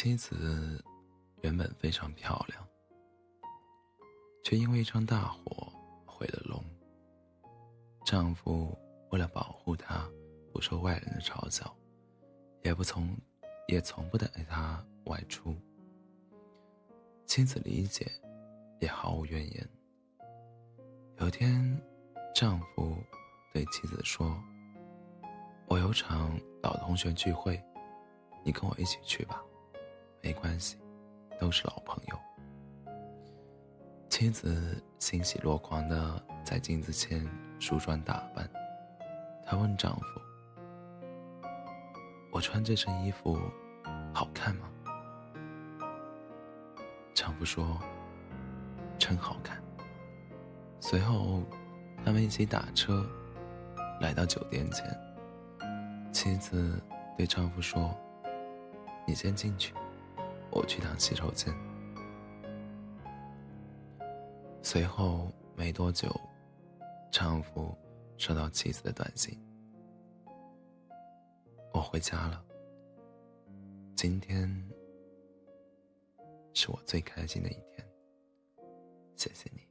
妻子原本非常漂亮，却因为一场大火毁了容。丈夫为了保护她不受外人的嘲笑，也不从也从不带她外出。妻子理解，也毫无怨言。有天，丈夫对妻子说：“我有场老同学聚会，你跟我一起去吧。”没关系，都是老朋友。妻子欣喜若狂的在镜子前梳妆打扮。她问丈夫：“我穿这身衣服好看吗？”丈夫说：“真好看。”随后，他们一起打车来到酒店前。妻子对丈夫说：“你先进去。”我去趟洗手间。随后没多久，丈夫收到妻子的短信：“我回家了。今天是我最开心的一天。谢谢你。”